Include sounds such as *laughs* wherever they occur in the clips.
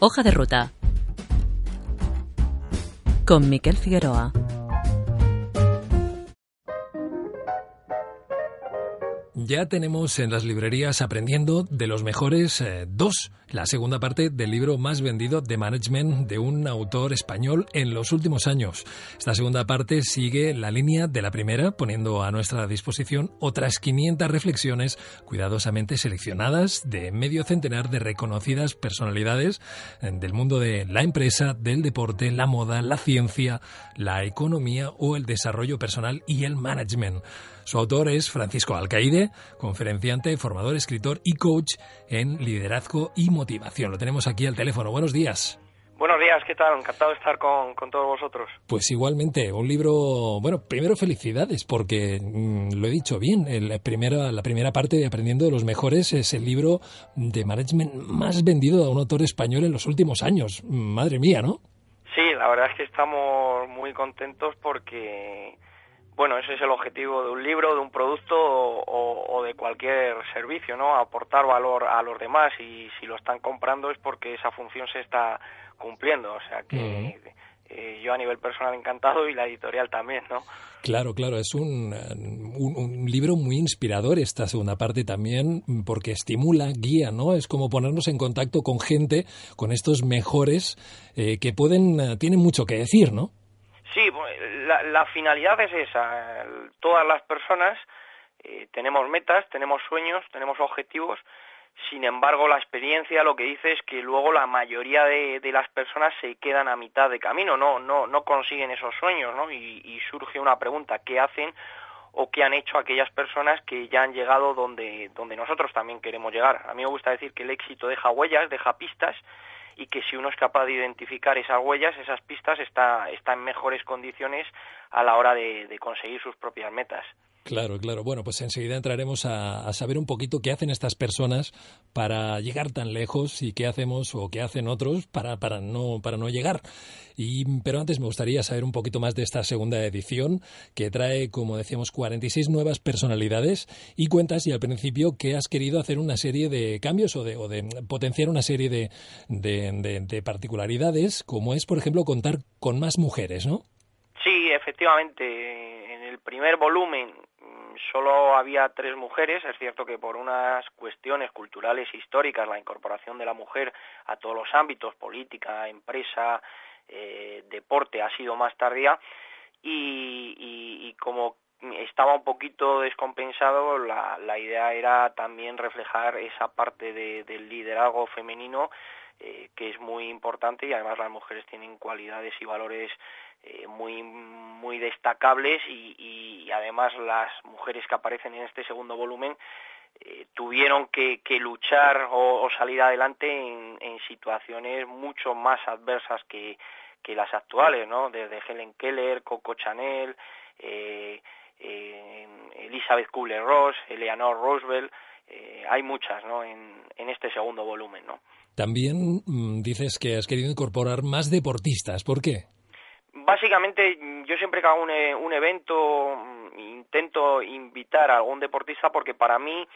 Hoja de ruta. Con Miquel Figueroa. Ya tenemos en las librerías aprendiendo de los mejores eh, dos, la segunda parte del libro más vendido de management de un autor español en los últimos años. Esta segunda parte sigue la línea de la primera, poniendo a nuestra disposición otras 500 reflexiones cuidadosamente seleccionadas de medio centenar de reconocidas personalidades eh, del mundo de la empresa, del deporte, la moda, la ciencia, la economía o el desarrollo personal y el management. Su autor es Francisco Alcaide, conferenciante, formador, escritor y coach en liderazgo y motivación. Lo tenemos aquí al teléfono. Buenos días. Buenos días, ¿qué tal? Encantado de estar con, todos vosotros. Pues igualmente, un libro, bueno, primero felicidades, porque mm, lo he dicho bien, la, primera, la primera parte de Aprendiendo de los Mejores es el libro de management más vendido de un autor español en los últimos años. Madre mía, ¿no? Sí, la verdad es que estamos muy contentos porque bueno, ese es el objetivo de un libro, de un producto o, de cualquier servicio, ¿no? Aportar valor a los demás y si lo están comprando es porque esa función se está cumpliendo. O sea que eh, yo a nivel personal encantado y la editorial también, ¿no? Claro, claro, es un, un, libro muy inspirador esta segunda parte también porque estimula, guía, ¿no? Es como ponernos en contacto con gente, con estos mejores eh, que pueden, eh, tienen mucho que decir, ¿no? Sí, la, finalidad es esa. Todas las personas eh, tenemos metas, tenemos sueños, tenemos objetivos. Sin embargo, la experiencia lo que dice es que luego la mayoría de, las personas se quedan a mitad de camino, no, no, no consiguen esos sueños, ¿no? Y, y surge una pregunta: ¿qué hacen o qué han hecho aquellas personas que ya han llegado donde, donde nosotros también queremos llegar? A mí me gusta decir que el éxito deja huellas, deja pistas y que si uno es capaz de identificar esas huellas, esas pistas, está, está en mejores condiciones a la hora de, conseguir sus propias metas. Claro, claro. Bueno, pues enseguida entraremos a, saber un poquito qué hacen estas personas para llegar tan lejos y qué hacemos o qué hacen otros para, para, no, para no llegar. Y, pero antes me gustaría saber un poquito más de esta segunda edición que trae, como decíamos, 46 nuevas personalidades y cuentas y al principio que has querido hacer una serie de cambios o de, o de potenciar una serie de, de, de particularidades, como es, por ejemplo, contar con más mujeres, ¿no? Sí, efectivamente. En el primer volumen solo había tres mujeres. Es cierto que por unas cuestiones culturales e históricas la incorporación de la mujer a todos los ámbitos, política, empresa, eh, deporte, ha sido más tardía. Y, como estaba un poquito descompensado, la, idea era también reflejar esa parte del liderazgo femenino eh, que es muy importante y además las mujeres tienen cualidades y valores eh, muy muy destacables y, además las mujeres que aparecen en este segundo volumen eh, tuvieron que, luchar o, salir adelante en, situaciones mucho más adversas que, que las actuales, ¿no? Desde Helen Keller, Coco Chanel, eh, Elizabeth Kubler-Ross, Eleanor Roosevelt, hay muchas, ¿no? En, en este segundo volumen, ¿no? También mm, dices que has querido incorporar más deportistas. ¿Por qué? Básicamente, yo siempre que hago un, e, un evento mm, intento invitar a algún deportista porque para mí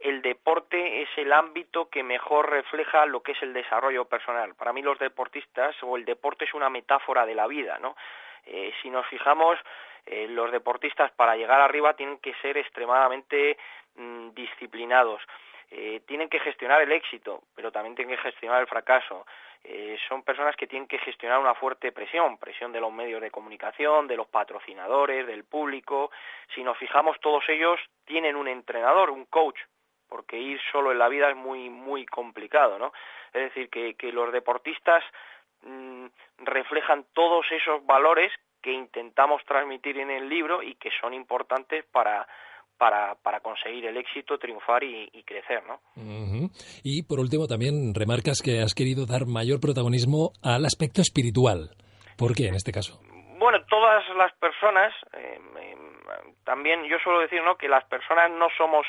el deporte es el ámbito que mejor refleja lo que es el desarrollo personal. Para mí los deportistas o el deporte es una metáfora de la vida, ¿no? Eh, si nos fijamos, eh, los deportistas para llegar arriba tienen que ser extremadamente mm, disciplinados. Eh, tienen que gestionar el éxito, pero también tienen que gestionar el fracaso. Eh, son personas que tienen que gestionar una fuerte presión, presión de los medios de comunicación, de los patrocinadores, del público. Si nos fijamos, todos ellos tienen un entrenador, un coach, porque ir solo en la vida es muy, muy complicado, ¿no? Es decir, que, los deportistas mm, reflejan todos esos valores que intentamos transmitir en el libro y que son importantes para para, para conseguir el éxito, triunfar y, crecer, ¿no? Y por último también remarcas que has querido dar mayor protagonismo al aspecto espiritual. ¿Por qué en este caso? Bueno, todas las personas, eh, también yo suelo decir, ¿no? Que las personas no somos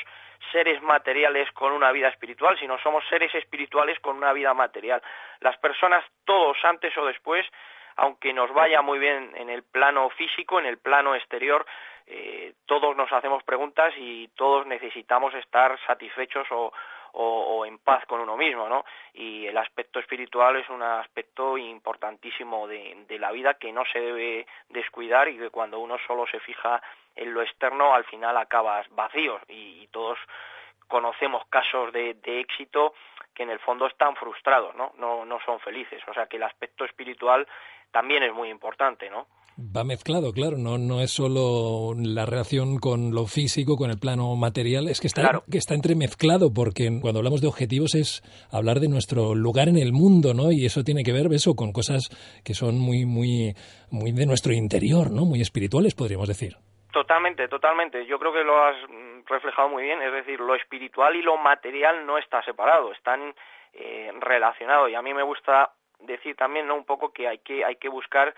seres materiales con una vida espiritual, sino somos seres espirituales con una vida material. Las personas, todos antes o después, aunque nos vaya muy bien en el plano físico, en el plano exterior, eh, todos nos hacemos preguntas y todos necesitamos estar satisfechos o, en paz con uno mismo, ¿no? Y el aspecto espiritual es un aspecto importantísimo de, la vida que no se debe descuidar y que cuando uno solo se fija en lo externo, al final acabas vacío y, todos conocemos casos de, de, éxito que en el fondo están frustrados, ¿no? ¿no? No son felices. O sea que el aspecto espiritual también es muy importante, ¿no? Va mezclado, claro, no, no es solo la relación con lo físico, con el plano material, es que está, que está entremezclado, porque cuando hablamos de objetivos es hablar de nuestro lugar en el mundo, ¿no? Y eso tiene que ver, eso, con cosas que son muy, muy, muy de nuestro interior, ¿no? Muy espirituales, podríamos decir. Totalmente, totalmente. Yo creo que lo has reflejado muy bien. Es decir, lo espiritual y lo material no está separado, están eh, relacionados. Y a mí me gusta decir también, ¿no? Un poco que hay que hay que buscar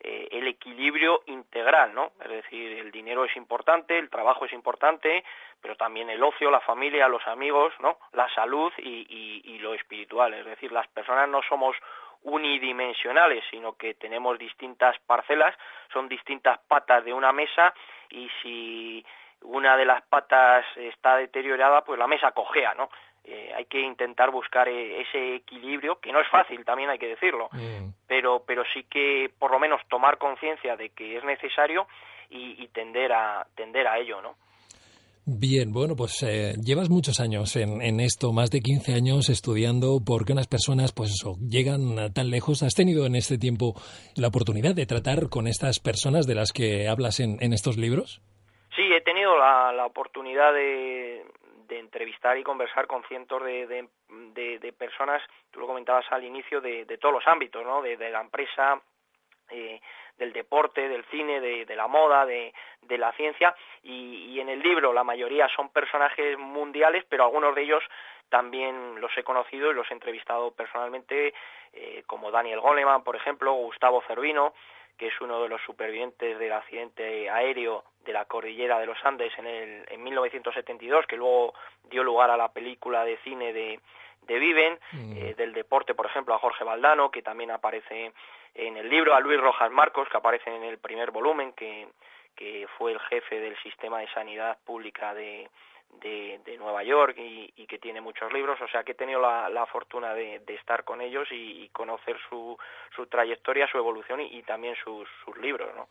eh, el equilibrio integral, ¿no? Es decir, el dinero es importante, el trabajo es importante, pero también el ocio, la familia, los amigos, ¿no? La salud y, y, lo espiritual. Es decir, las personas no somos unidimensionales, sino que tenemos distintas parcelas, son distintas patas de una mesa y si una de las patas está deteriorada, pues la mesa cojea, ¿no? Eh, hay que intentar buscar eh, ese equilibrio, que no es fácil, también hay que decirlo, mm. pero, pero sí que por lo menos tomar conciencia de que es necesario y, tender, a, tender a ello, ¿no? Bien, bueno, pues eh, llevas muchos años en, en, esto, más de 15 años estudiando por qué unas personas, pues eso, llegan tan lejos. ¿Has tenido en este tiempo la oportunidad de tratar con estas personas de las que hablas en, en estos libros? Sí, he tenido la, la oportunidad de, de entrevistar y conversar con cientos de, de, personas, tú lo comentabas al inicio, de, todos los ámbitos, ¿no? de, la empresa, eh, del deporte, del cine, de, la moda, de, la ciencia, y, en el libro la mayoría son personajes mundiales, pero algunos de ellos también los he conocido y los he entrevistado personalmente, eh, como Daniel Goleman, por ejemplo, Gustavo Cervino, que es uno de los supervivientes del accidente aéreo de la cordillera de los Andes en, el, en 1972, que luego dio lugar a la película de cine de, de Viven, mm. eh, del deporte, por ejemplo, a Jorge Valdano, que también aparece en el libro, a Luis Rojas Marcos, que aparece en el primer volumen, que, que fue el jefe del sistema de sanidad pública de, de, Nueva York y, que tiene muchos libros, o sea que he tenido la, fortuna de, estar con ellos y, conocer su, su, trayectoria, su evolución y, también sus, libros. ¿no?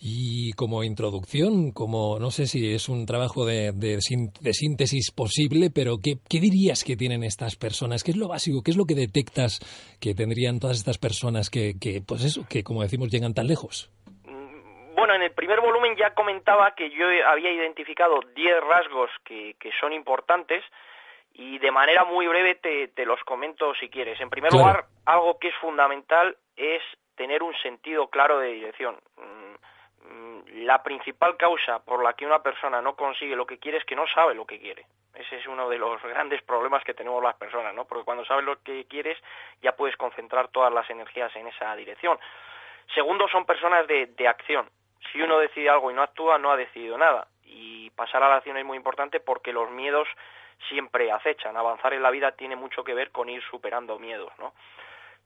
Y como introducción, como no sé si es un trabajo de, de, síntesis posible, pero ¿qué, ¿qué, dirías que tienen estas personas? ¿Qué es lo básico? ¿Qué es lo que detectas que tendrían todas estas personas que, que pues eso, que como decimos, llegan tan lejos? Bueno, en el primer volumen ya comentaba que yo había identificado 10 rasgos que, que son importantes y de manera muy breve te, te los comento si quieres. En primer lugar, algo que es fundamental es tener un sentido claro de dirección. Mm, la principal causa por la que una persona no consigue lo que quiere es que no sabe lo que quiere. Ese es uno de los grandes problemas que tenemos las personas, ¿no? Porque cuando sabes lo que quieres ya puedes concentrar todas las energías en esa dirección. Segundo, son personas de, de acción si uno decide algo y no actúa, no ha decidido nada. Y pasar a la acción es muy importante porque los miedos siempre acechan. Avanzar en la vida tiene mucho que ver con ir superando miedos, ¿no?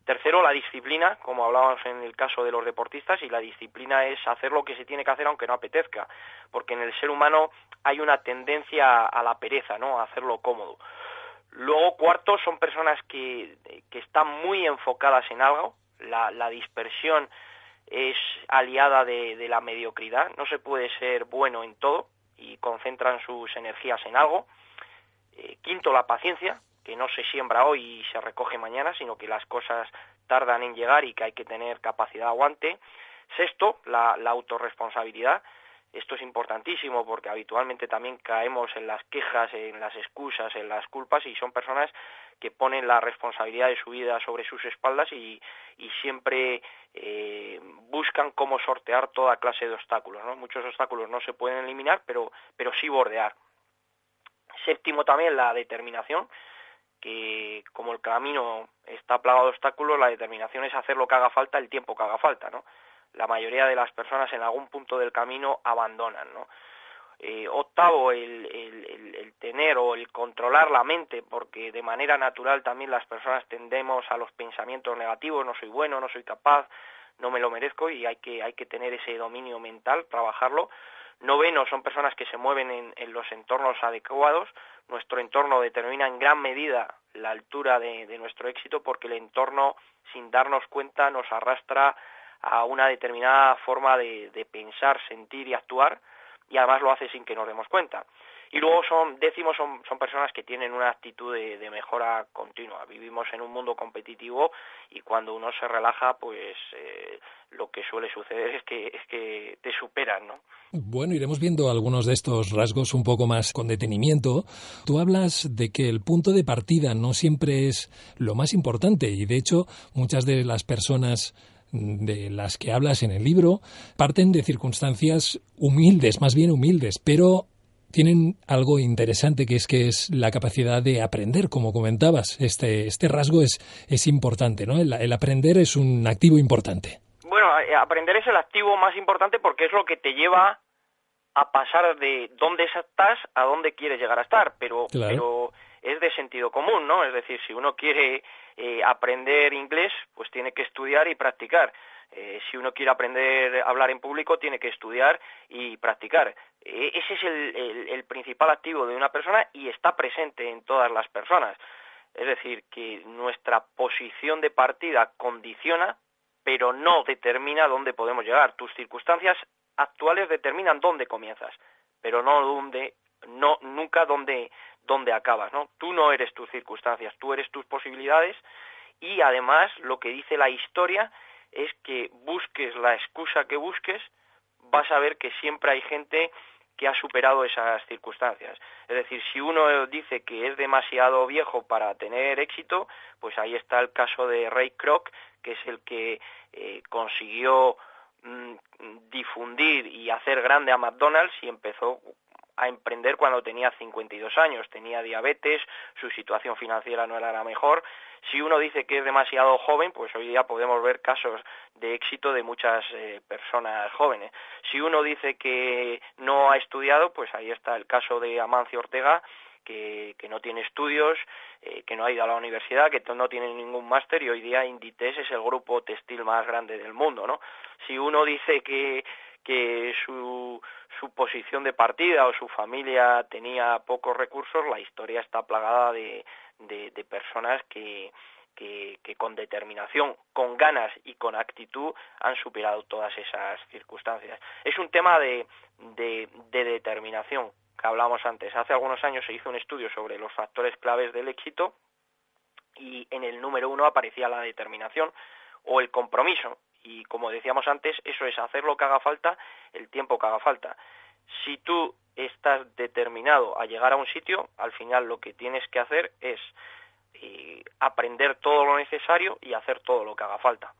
Tercero, la disciplina, como hablábamos en el caso de los deportistas, y la disciplina es hacer lo que se tiene que hacer aunque no apetezca, porque en el ser humano hay una tendencia a la pereza, ¿no? A hacerlo cómodo. Luego, cuarto, son personas que, están muy enfocadas en algo, la, la dispersión es aliada de, la mediocridad, no se puede ser bueno en todo y concentran sus energías en algo. Eh, quinto, la paciencia, que no se siembra hoy y se recoge mañana, sino que las cosas tardan en llegar y que hay que tener capacidad de aguante. Sexto, la, la autorresponsabilidad, esto es importantísimo porque habitualmente también caemos en las quejas, en las excusas, en las culpas y son personas que ponen la responsabilidad de su vida sobre sus espaldas y, y siempre eh, buscan cómo sortear toda clase de obstáculos. ¿no? Muchos obstáculos no se pueden eliminar, pero, pero sí bordear. Séptimo también la determinación, que como el camino está plagado de obstáculos, la determinación es hacer lo que haga falta el tiempo que haga falta, ¿no? la mayoría de las personas en algún punto del camino abandonan, ¿no? Eh, octavo, el, el, el, tener o el controlar la mente, porque de manera natural también las personas tendemos a los pensamientos negativos, no soy bueno, no soy capaz, no me lo merezco y hay que, hay que tener ese dominio mental, trabajarlo. Noveno, son personas que se mueven en, los entornos adecuados. Nuestro entorno determina en gran medida la altura de nuestro éxito porque el entorno, sin darnos cuenta, nos arrastra a una determinada forma de, pensar, sentir y actuar y además lo hace sin que nos demos cuenta. Y luego son, décimos, son, son personas que tienen una actitud de, mejora continua. Vivimos en un mundo competitivo y cuando uno se relaja, pues eh, lo que suele suceder es que, es que te superan, ¿no? Bueno, iremos viendo algunos de estos rasgos un poco más con detenimiento. Tú hablas de que el punto de partida no siempre es lo más importante y de hecho muchas de las personas de las que hablas en el libro parten de circunstancias humildes, más bien humildes, pero tienen algo interesante que es que es la capacidad de aprender, como comentabas. Este, este rasgo es, es importante, ¿no? El, aprender es un activo importante. Bueno, eh, aprender es el activo más importante porque es lo que te lleva a pasar de dónde estás a dónde quieres llegar a estar, pero, pero es de sentido común, ¿no? Es decir, si uno quiere eh, aprender inglés, pues tiene que estudiar y practicar. Eh, si uno quiere aprender a hablar en público, tiene que estudiar y practicar. Eh, ese es el, el, principal activo de una persona y está presente en todas las personas. Es decir, que nuestra posición de partida condiciona, pero no determina dónde podemos llegar. Tus circunstancias actuales determinan dónde comienzas, pero no dónde, no nunca dónde dónde acabas, ¿no? Tú no eres tus circunstancias, tú eres tus posibilidades y además lo que dice la historia es que busques la excusa que busques, vas a ver que siempre hay gente que ha superado esas circunstancias. Es decir, si uno dice que es demasiado viejo para tener éxito, pues ahí está el caso de Ray Kroc, que es el que eh, consiguió mm, difundir y hacer grande a McDonald's y empezó a emprender cuando tenía 52 años, tenía diabetes, su situación financiera no era la mejor. Si uno dice que es demasiado joven, pues hoy día podemos ver casos de éxito de muchas eh, personas jóvenes. Si uno dice que no ha estudiado, pues ahí está el caso de Amancio Ortega, que, no tiene estudios, eh, que no ha ido a la universidad, que no tiene ningún máster y hoy día Inditex es el grupo textil más grande del mundo, ¿no? Si uno dice que que su, su posición de partida o su familia tenía pocos recursos, la historia está plagada de, de, personas que, que, con determinación, con ganas y con actitud han superado todas esas circunstancias. Es un tema de, de, de determinación que hablamos antes. Hace algunos años se hizo un estudio sobre los factores claves del éxito y en el número uno aparecía la determinación o el compromiso y como decíamos antes, eso es hacer lo que haga falta el tiempo que haga falta. Si tú estás determinado a llegar a un sitio, al final lo que tienes que hacer es eh, aprender todo lo necesario y hacer todo lo que haga falta.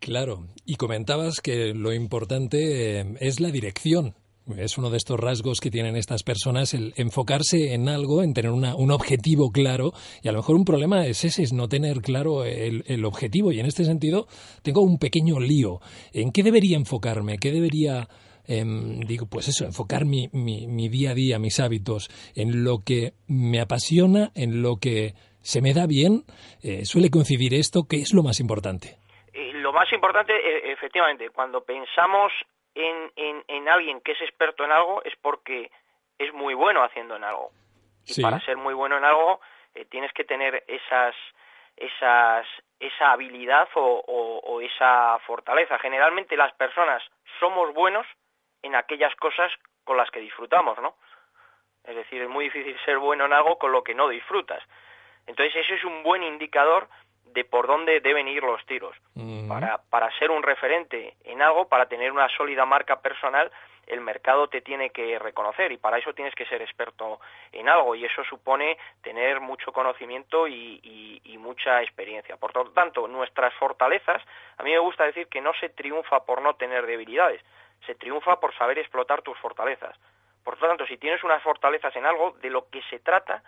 Claro, y comentabas que lo importante eh, es la dirección. Es uno de estos rasgos que tienen estas personas, el enfocarse en algo, en tener un objetivo claro. Y a lo mejor un problema es ese, es no tener claro el, objetivo. Y en este sentido, tengo un pequeño lío. ¿En qué debería enfocarme? ¿Qué debería, em, digo, pues eso, enfocar mi, mi, día a día, mis hábitos, en lo que me apasiona, en lo que se me da bien? Eh, ¿Suele coincidir esto? ¿Qué es lo más importante? Eh, lo más importante, e, efectivamente, cuando pensamos en, en, en alguien que es experto en algo es porque es muy bueno haciendo en algo. Y para ser muy bueno en algo eh, tienes que tener esas, esas, esa habilidad o, o, esa fortaleza. Generalmente las personas somos buenos en aquellas cosas con las que disfrutamos, ¿no? Es decir, es muy difícil ser bueno en algo con lo que no disfrutas. Entonces, eso es un buen indicador de por dónde deben ir los tiros. para, para ser un referente en algo, para tener una sólida marca personal, el mercado te tiene que reconocer y para eso tienes que ser experto en algo y eso supone tener mucho conocimiento y, mucha experiencia. Por lo tanto, nuestras fortalezas, a mí me gusta decir que no se triunfa por no tener debilidades, se triunfa por saber explotar tus fortalezas. Por lo tanto, si tienes unas fortalezas en algo, de lo que se trata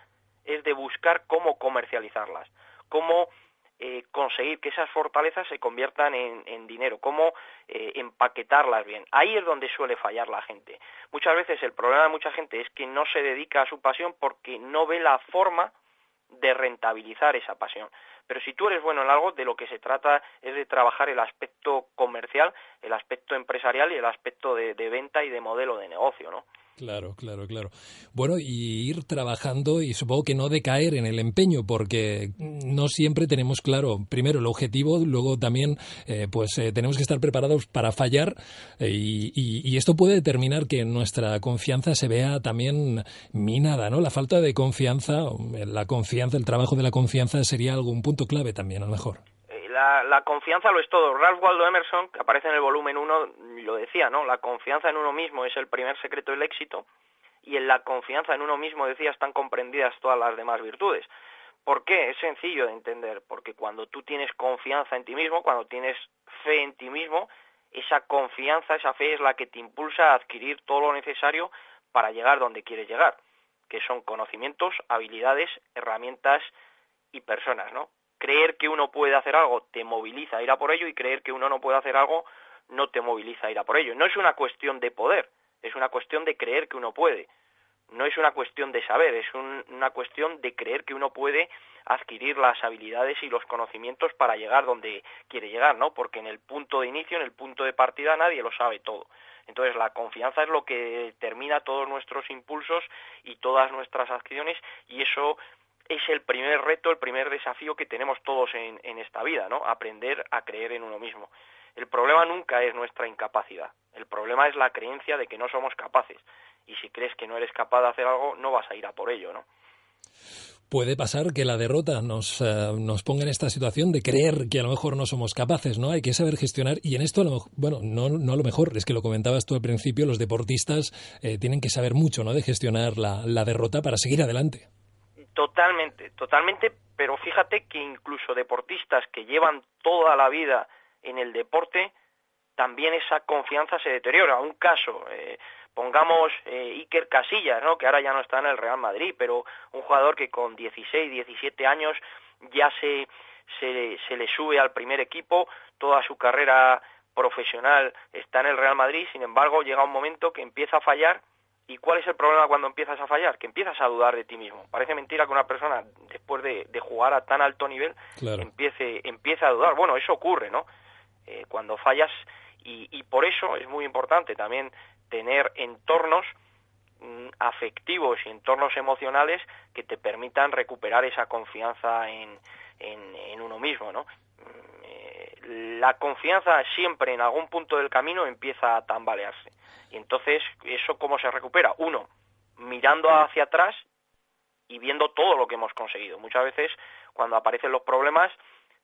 es de buscar cómo comercializarlas, cómo eh, conseguir que esas fortalezas se conviertan en, dinero, cómo eh, empaquetarlas bien. Ahí es donde suele fallar la gente. Muchas veces el problema de mucha gente es que no se dedica a su pasión porque no ve la forma de rentabilizar esa pasión. Pero si tú eres bueno en algo, de lo que se trata es de trabajar el aspecto comercial, el aspecto empresarial y el aspecto de, de venta y de modelo de negocio, ¿no? Claro, claro, claro. Bueno, y ir trabajando y supongo que no decaer en el empeño, porque no siempre tenemos claro, primero el objetivo, luego también eh, pues eh, tenemos que estar preparados para fallar eh, y, y, esto puede determinar que nuestra confianza se vea también minada, ¿no? La falta de confianza, la confianza, el trabajo de la confianza sería algún punto clave también, a lo mejor la, confianza lo es todo. Ralph Waldo Emerson, que aparece en el volumen 1, lo decía, ¿no? La confianza en uno mismo es el primer secreto del éxito y en la confianza en uno mismo, decía, están comprendidas todas las demás virtudes. ¿Por qué? Es sencillo de entender, porque cuando tú tienes confianza en ti mismo, cuando tienes fe en ti mismo, esa confianza, esa fe es la que te impulsa a adquirir todo lo necesario para llegar donde quieres llegar, que son conocimientos, habilidades, herramientas y personas, ¿no? Creer que uno puede hacer algo te moviliza a ir a por ello y creer que uno no puede hacer algo no te moviliza a ir a por ello. No es una cuestión de poder, es una cuestión de creer que uno puede. No es una cuestión de saber, es una cuestión de creer que uno puede adquirir las habilidades y los conocimientos para llegar donde quiere llegar, ¿no? Porque en el punto de inicio, en el punto de partida, nadie lo sabe todo. Entonces, la confianza es lo que determina todos nuestros impulsos y todas nuestras acciones y eso es el primer reto, el primer desafío que tenemos todos en, en, esta vida, ¿no? Aprender a creer en uno mismo. El problema nunca es nuestra incapacidad, el problema es la creencia de que no somos capaces. Y si crees que no eres capaz de hacer algo, no vas a ir a por ello, ¿no? Puede pasar que la derrota nos, eh, nos ponga en esta situación de creer que a lo mejor no somos capaces, ¿no? Hay que saber gestionar y en esto, a lo bueno, no, no a lo mejor, es que lo comentabas tú al principio, los deportistas eh, tienen que saber mucho, ¿no? De gestionar la, la derrota para seguir adelante. Totalmente, totalmente, pero fíjate que incluso deportistas que llevan toda la vida en el deporte, también esa confianza se deteriora. Un caso, eh, pongamos eh, Iker Casillas, ¿no? que ahora ya no está en el Real Madrid, pero un jugador que con 16, 17 años ya se, se, se le sube al primer equipo, toda su carrera profesional está en el Real Madrid, sin embargo llega un momento que empieza a fallar ¿Y cuál es el problema cuando empiezas a fallar? Que empiezas a dudar de ti mismo. Parece mentira que una persona, después de, jugar a tan alto nivel, empiece, empiece a dudar. Bueno, eso ocurre, ¿no? Eh, cuando fallas, y, y, por eso es muy importante también tener entornos mm, afectivos y entornos emocionales que te permitan recuperar esa confianza en, en, en uno mismo, ¿no? La confianza siempre en algún punto del camino empieza a tambalearse y entonces, ¿eso cómo se recupera? Uno, mirando hacia atrás y viendo todo lo que hemos conseguido. Muchas veces, cuando aparecen los problemas,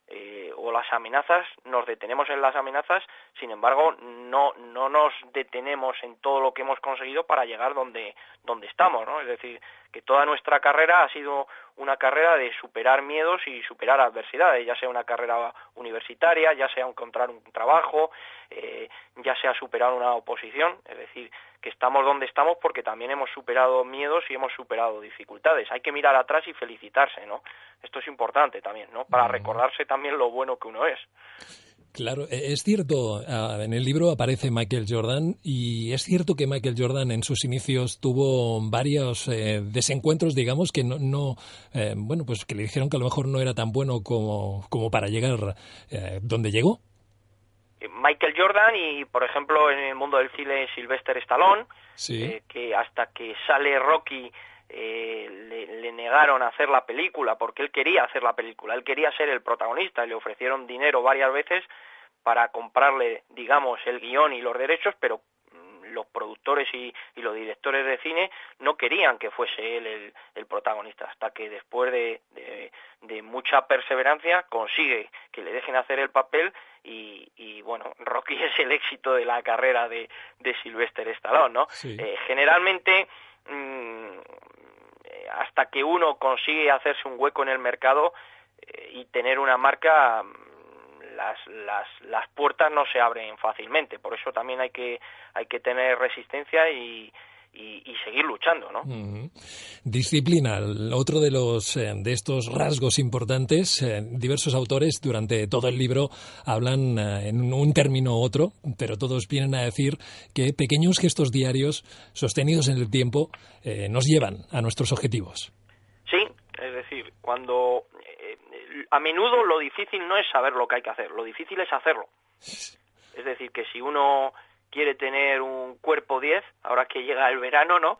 eh, o las amenazas, nos detenemos en las amenazas, sin embargo, no, no nos detenemos en todo lo que hemos conseguido para llegar donde, donde estamos, ¿no? Es decir, que toda nuestra carrera ha sido una carrera de superar miedos y superar adversidades, ya sea una carrera universitaria, ya sea encontrar un trabajo, eh, ya sea superar una oposición, es decir, que estamos donde estamos porque también hemos superado miedos y hemos superado dificultades. Hay que mirar atrás y felicitarse, ¿no? Esto es importante también, ¿no? Para recordarse también lo bueno que uno es. Claro, e, es cierto, en el libro aparece Michael Jordan y es cierto que Michael Jordan en sus inicios tuvo varios eh, desencuentros, digamos, que no, no eh, bueno, pues que le dijeron que a lo mejor no era tan bueno como, como para llegar eh, donde llegó. Michael Jordan y, por ejemplo, en el mundo del cine Sylvester Stallone, que hasta que sale Rocky le, le, negaron hacer la película porque él quería hacer la película, él quería ser el protagonista y le ofrecieron dinero varias veces para comprarle, digamos, el guion y los derechos, pero los productores y, los directores de cine no querían que fuese él el, protagonista, hasta que después de, mucha perseverancia consigue que le dejen hacer el papel y, bueno, *laughs* Rocky es el éxito de la carrera de, de Sylvester Stallone, ¿no? Eh, generalmente mm, hasta que uno consigue hacerse un hueco en el mercado eh, y tener una marca las, las, las puertas no se abren fácilmente. Por eso también hay que, hay que tener resistencia y, y, seguir luchando, ¿no? Disciplina, otro de los eh, de estos rasgos importantes. Eh, diversos autores durante todo el libro hablan eh, en un término u otro, pero todos vienen a decir que pequeños gestos diarios sostenidos en el tiempo nos llevan a nuestros objetivos. Sí, es decir, cuando a menudo lo difícil no es saber lo que hay que hacer, lo difícil es hacerlo. Es decir, que si uno quiere tener un cuerpo 10, ahora que llega el verano, ¿no?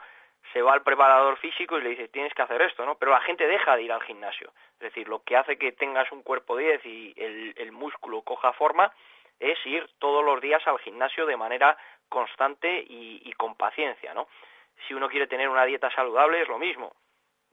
Se va al preparador físico y le dice, tienes que hacer esto, ¿no? Pero la gente deja de ir al gimnasio. Es decir, lo que hace que tengas un cuerpo 10 y el, músculo coja forma es ir todos los días al gimnasio de manera constante y, y con paciencia, ¿no? Si uno quiere tener una dieta saludable es lo mismo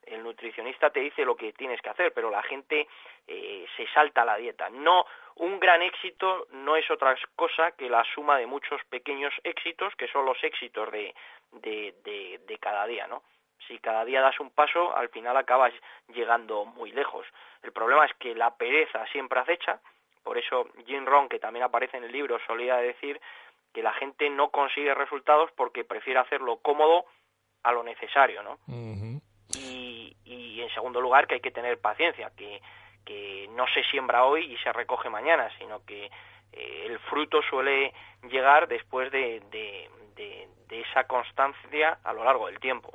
el nutricionista te dice lo que tienes que hacer, pero la gente eh, se salta la dieta. No, un gran éxito no es otra cosa que la suma de muchos pequeños éxitos, que son los éxitos de, de, de, cada día, ¿no? Si cada día das un paso, al final acabas llegando muy lejos. El problema es que la pereza siempre acecha, por eso Jim Rohn, que también aparece en el libro, solía decir que la gente no consigue resultados porque prefiere hacerlo cómodo a lo necesario, ¿no? y, en segundo lugar que hay que tener paciencia, que, que no se siembra hoy y se recoge mañana, sino que eh, el fruto suele llegar después de, de, de esa constancia a lo largo del tiempo.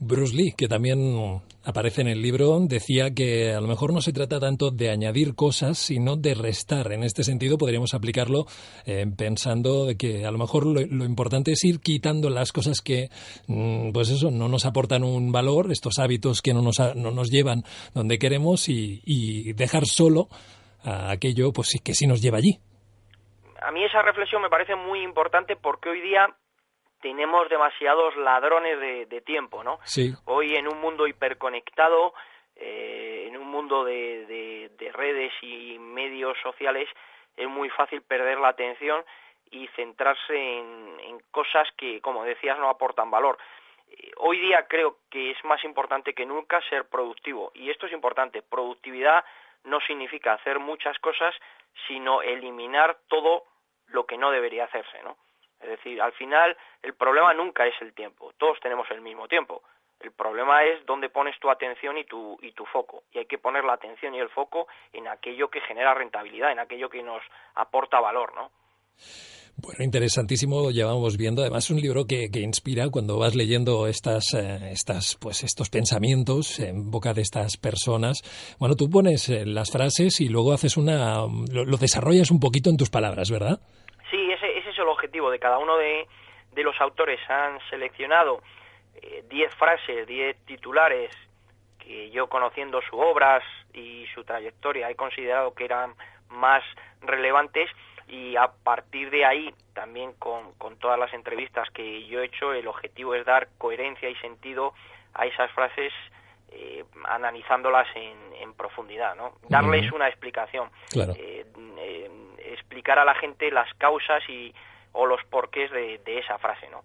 Bruce Lee, que también aparece en el libro, decía que a lo mejor no se trata tanto de añadir cosas, sino de restar. En este sentido, podríamos aplicarlo eh, pensando que a lo mejor lo, importante es ir quitando las cosas que, mm, pues eso, no nos aportan un valor, estos hábitos que no nos, no nos llevan donde queremos y, dejar solo aquello pues, que sí nos lleva allí. A mí esa reflexión me parece muy importante porque hoy día tenemos demasiados ladrones de, tiempo, ¿no? Sí. Hoy en un mundo hiperconectado, eh, en un mundo de, redes y medios sociales, es muy fácil perder la atención y centrarse en, cosas que, como decías, no aportan valor. Eh, hoy día creo que es más importante que nunca ser productivo y esto es importante. Productividad no significa hacer muchas cosas, sino eliminar todo lo que no debería hacerse, ¿no? Es decir, al final el problema nunca es el tiempo, todos tenemos el mismo tiempo. El problema es dónde pones tu atención y tu, y tu foco. Y hay que poner la atención y el foco en aquello que genera rentabilidad, en aquello que nos aporta valor, ¿no? Bueno, interesantísimo, lo llevamos viendo. Además, es un libro que, que inspira cuando vas leyendo estas, eh, estas, pues, estos pensamientos en boca de estas personas. Bueno, tú pones eh, las frases y luego haces una. lo desarrollas un poquito en tus palabras, ¿verdad? De cada uno de, los autores. Han seleccionado 10 eh, frases, 10 titulares que yo conociendo sus obras y su trayectoria he considerado que eran más relevantes y a partir de ahí también con, con todas las entrevistas que yo he hecho el objetivo es dar coherencia y sentido a esas frases eh, analizándolas en, en, profundidad, ¿no? Darles una explicación, eh, explicar a la gente las causas y, o los porqués de, esa frase, ¿no?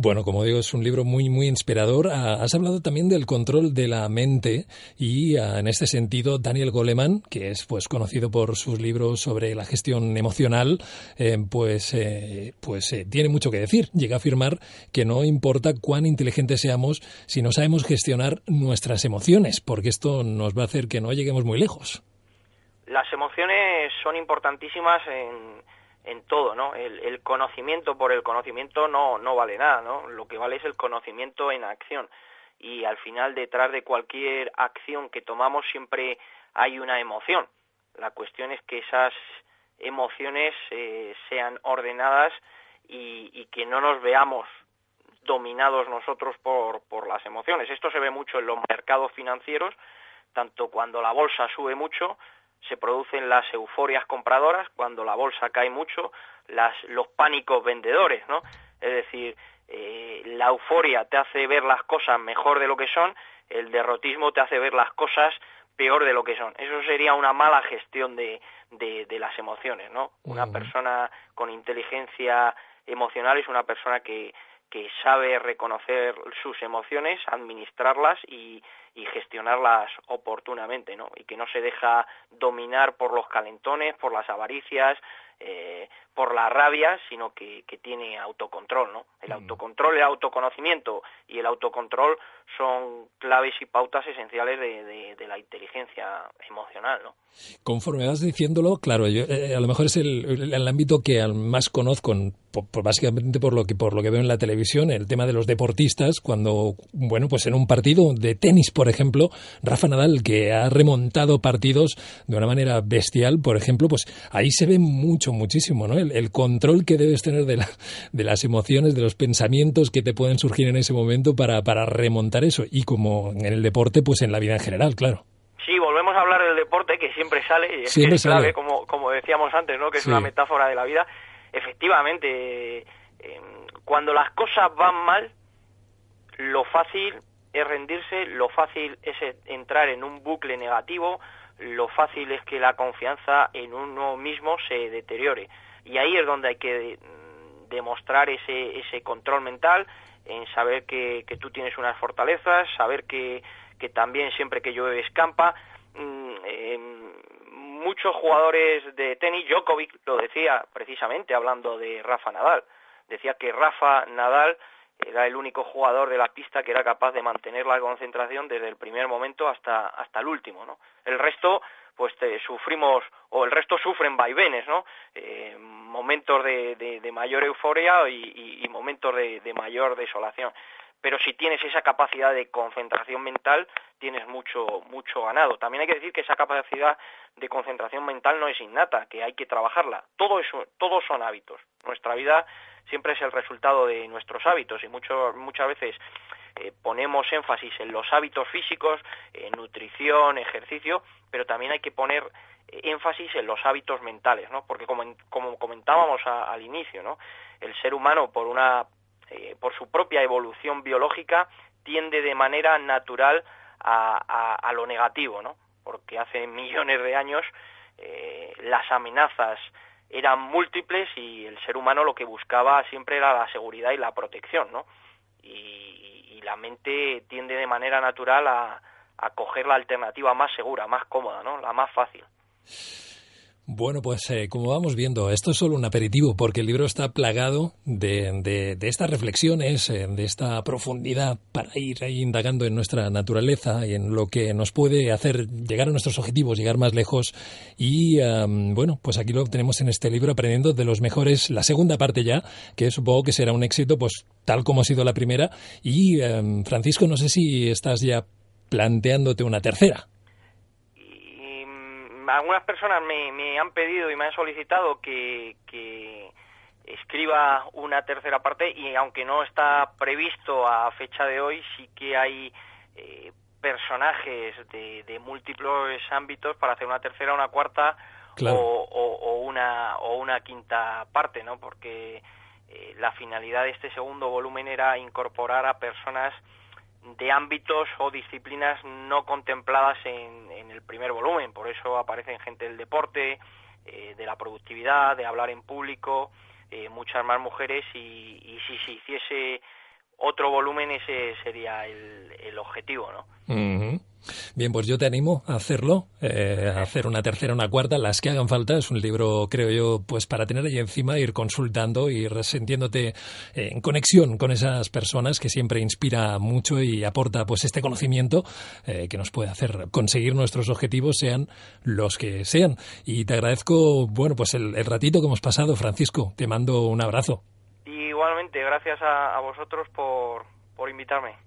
Bueno, como digo, es un libro muy, muy inspirador. Ah, has hablado también del control de la mente y ah, en este sentido Daniel Goleman, que es pues conocido por sus libros sobre la gestión emocional, eh, pues, eh, pues eh, tiene mucho que decir. Llega a afirmar que no importa cuán inteligentes seamos si no sabemos gestionar nuestras emociones, porque esto nos va a hacer que no lleguemos muy lejos. Las emociones son importantísimas en en todo, ¿no? El, conocimiento por el conocimiento no, no vale nada, ¿no? Lo que vale es el conocimiento en acción. Y al final, detrás de cualquier acción que tomamos siempre hay una emoción. La cuestión es que esas emociones eh, sean ordenadas y, y, que no nos veamos dominados nosotros por, por las emociones. Esto se ve mucho en los mercados financieros, tanto cuando la bolsa sube mucho se producen las euforias compradoras cuando la bolsa cae mucho, las, los pánicos vendedores, ¿no? Es decir, eh, la euforia te hace ver las cosas mejor de lo que son, el derrotismo te hace ver las cosas peor de lo que son. Eso sería una mala gestión de, de, las emociones, ¿no? Una persona con inteligencia emocional es una persona que, que sabe reconocer sus emociones, administrarlas y, y, gestionarlas oportunamente, ¿no? Y que no se deja dominar por los calentones, por las avaricias, eh, por la rabia, sino que, que, tiene autocontrol, ¿no? El mm. autocontrol, el autoconocimiento y el autocontrol son claves y pautas esenciales de, de, la inteligencia emocional, ¿no? Conforme vas diciéndolo, claro, yo, eh, a lo mejor es el, el, ámbito que más conozco, básicamente por lo que por lo que veo en la televisión, el tema de los deportistas, cuando, bueno, pues en un partido de tenis, por ejemplo, Rafa Nadal, que ha remontado partidos de una manera bestial, por ejemplo, pues ahí se ve mucho, muchísimo, ¿no? el, control que debes tener de, de, las emociones, de los pensamientos que te pueden surgir en ese momento para, para remontar eso. Y como en el deporte, pues en la vida en general, claro. Sí, volvemos a hablar del deporte que siempre sale y es, siempre clave, como, como decíamos antes, ¿no? que es una metáfora de la vida. Efectivamente, em, cuando las cosas van mal, lo fácil es rendirse, lo fácil es entrar en un bucle negativo, lo fácil es que la confianza en uno mismo se deteriore y ahí es donde hay que mm, demostrar ese, ese control mental, en saber que, que tú tienes unas fortalezas, saber que, que también siempre que llueve escampa. Mm, em, muchos jugadores de tenis, Djokovic lo decía precisamente hablando de Rafa Nadal, decía que Rafa Nadal era el único jugador de la pista que era capaz de mantener la concentración desde el primer momento hasta hasta el último, ¿no? El resto pues sufrimos, o el resto sufren vaivenes, ¿no? Eh, momentos de, de, mayor euforia y, momentos de, de, mayor desolación. Pero si tienes esa capacidad de concentración mental, tienes mucho, mucho ganado. También hay que decir que esa capacidad de concentración mental no es innata, que hay que trabajarla. Todo eso, todos son hábitos. Nuestra vida siempre es el resultado de nuestros hábitos y mucho, muchas veces eh, ponemos énfasis en los hábitos físicos, en nutrición, ejercicio, pero también hay que poner eh, énfasis en los hábitos mentales, ¿no? Porque como, como comentábamos al inicio, ¿no? El ser humano por una eh, por su propia evolución biológica tiende de manera natural a, a, lo negativo, ¿no? Porque hace *laughs* millones de años las amenazas eran múltiples y el ser humano lo que buscaba siempre era la seguridad y la protección, ¿no? Y, la mente tiende de manera natural a, a coger la alternativa más segura, más cómoda, ¿no? La más fácil. Bueno, pues eh, como vamos viendo, esto es solo un aperitivo porque el libro está plagado de, de, estas reflexiones, eh, de esta profundidad para ir indagando en nuestra naturaleza y en lo que nos puede hacer llegar a nuestros objetivos, llegar más lejos. Y bueno, pues aquí lo tenemos en este libro aprendiendo de los mejores, la segunda parte ya, que supongo que será un éxito, pues tal como ha sido la primera. Y Francisco, no sé si estás ya planteándote una tercera algunas personas me, han pedido y me han solicitado que, escriba una tercera parte y aunque no está previsto a fecha de hoy, sí que hay eh, personajes de, múltiples ámbitos para hacer una tercera, una cuarta o, una, o una quinta parte, ¿no? Porque eh, la finalidad de este segundo volumen era incorporar a personas de ámbitos o disciplinas no contempladas en, el primer volumen. Por eso aparecen gente del deporte, eh, de la productividad, de hablar en público, eh, muchas más mujeres y, y, si se hiciese otro volumen ese sería el, el objetivo, ¿no? Bien, pues yo te animo a hacerlo, eh, a hacer una tercera, una cuarta, las que hagan falta. Es un libro, creo yo, pues para tener ahí encima, ir consultando, ir sintiéndote en conexión con esas personas que siempre inspira mucho y aporta pues este conocimiento eh, que nos puede hacer conseguir nuestros objetivos, sean los que sean. Y te agradezco, bueno, pues el, ratito que hemos pasado, Francisco. Te mando un abrazo. Igualmente, gracias a, vosotros por, por invitarme.